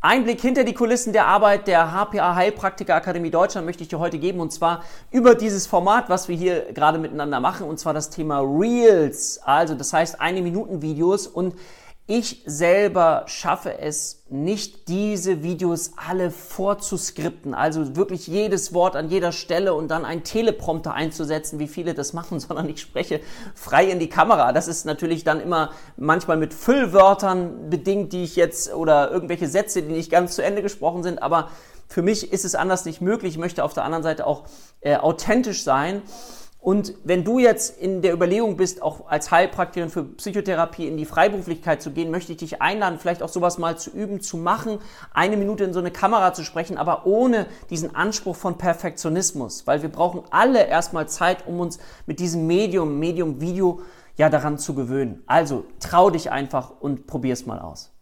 Einblick hinter die Kulissen der Arbeit der HPA Heilpraktiker Akademie Deutschland möchte ich dir heute geben und zwar über dieses Format, was wir hier gerade miteinander machen und zwar das Thema Reels. Also das heißt eine Minuten Videos und ich selber schaffe es nicht, diese Videos alle vorzuskripten, also wirklich jedes Wort an jeder Stelle und dann einen Teleprompter einzusetzen, wie viele das machen, sondern ich spreche frei in die Kamera. Das ist natürlich dann immer manchmal mit Füllwörtern bedingt, die ich jetzt oder irgendwelche Sätze, die nicht ganz zu Ende gesprochen sind, aber für mich ist es anders nicht möglich. Ich möchte auf der anderen Seite auch äh, authentisch sein. Und wenn du jetzt in der Überlegung bist, auch als Heilpraktikerin für Psychotherapie in die Freiberuflichkeit zu gehen, möchte ich dich einladen, vielleicht auch sowas mal zu üben, zu machen, eine Minute in so eine Kamera zu sprechen, aber ohne diesen Anspruch von Perfektionismus, weil wir brauchen alle erstmal Zeit, um uns mit diesem Medium, Medium Video, ja daran zu gewöhnen. Also trau dich einfach und probier's mal aus.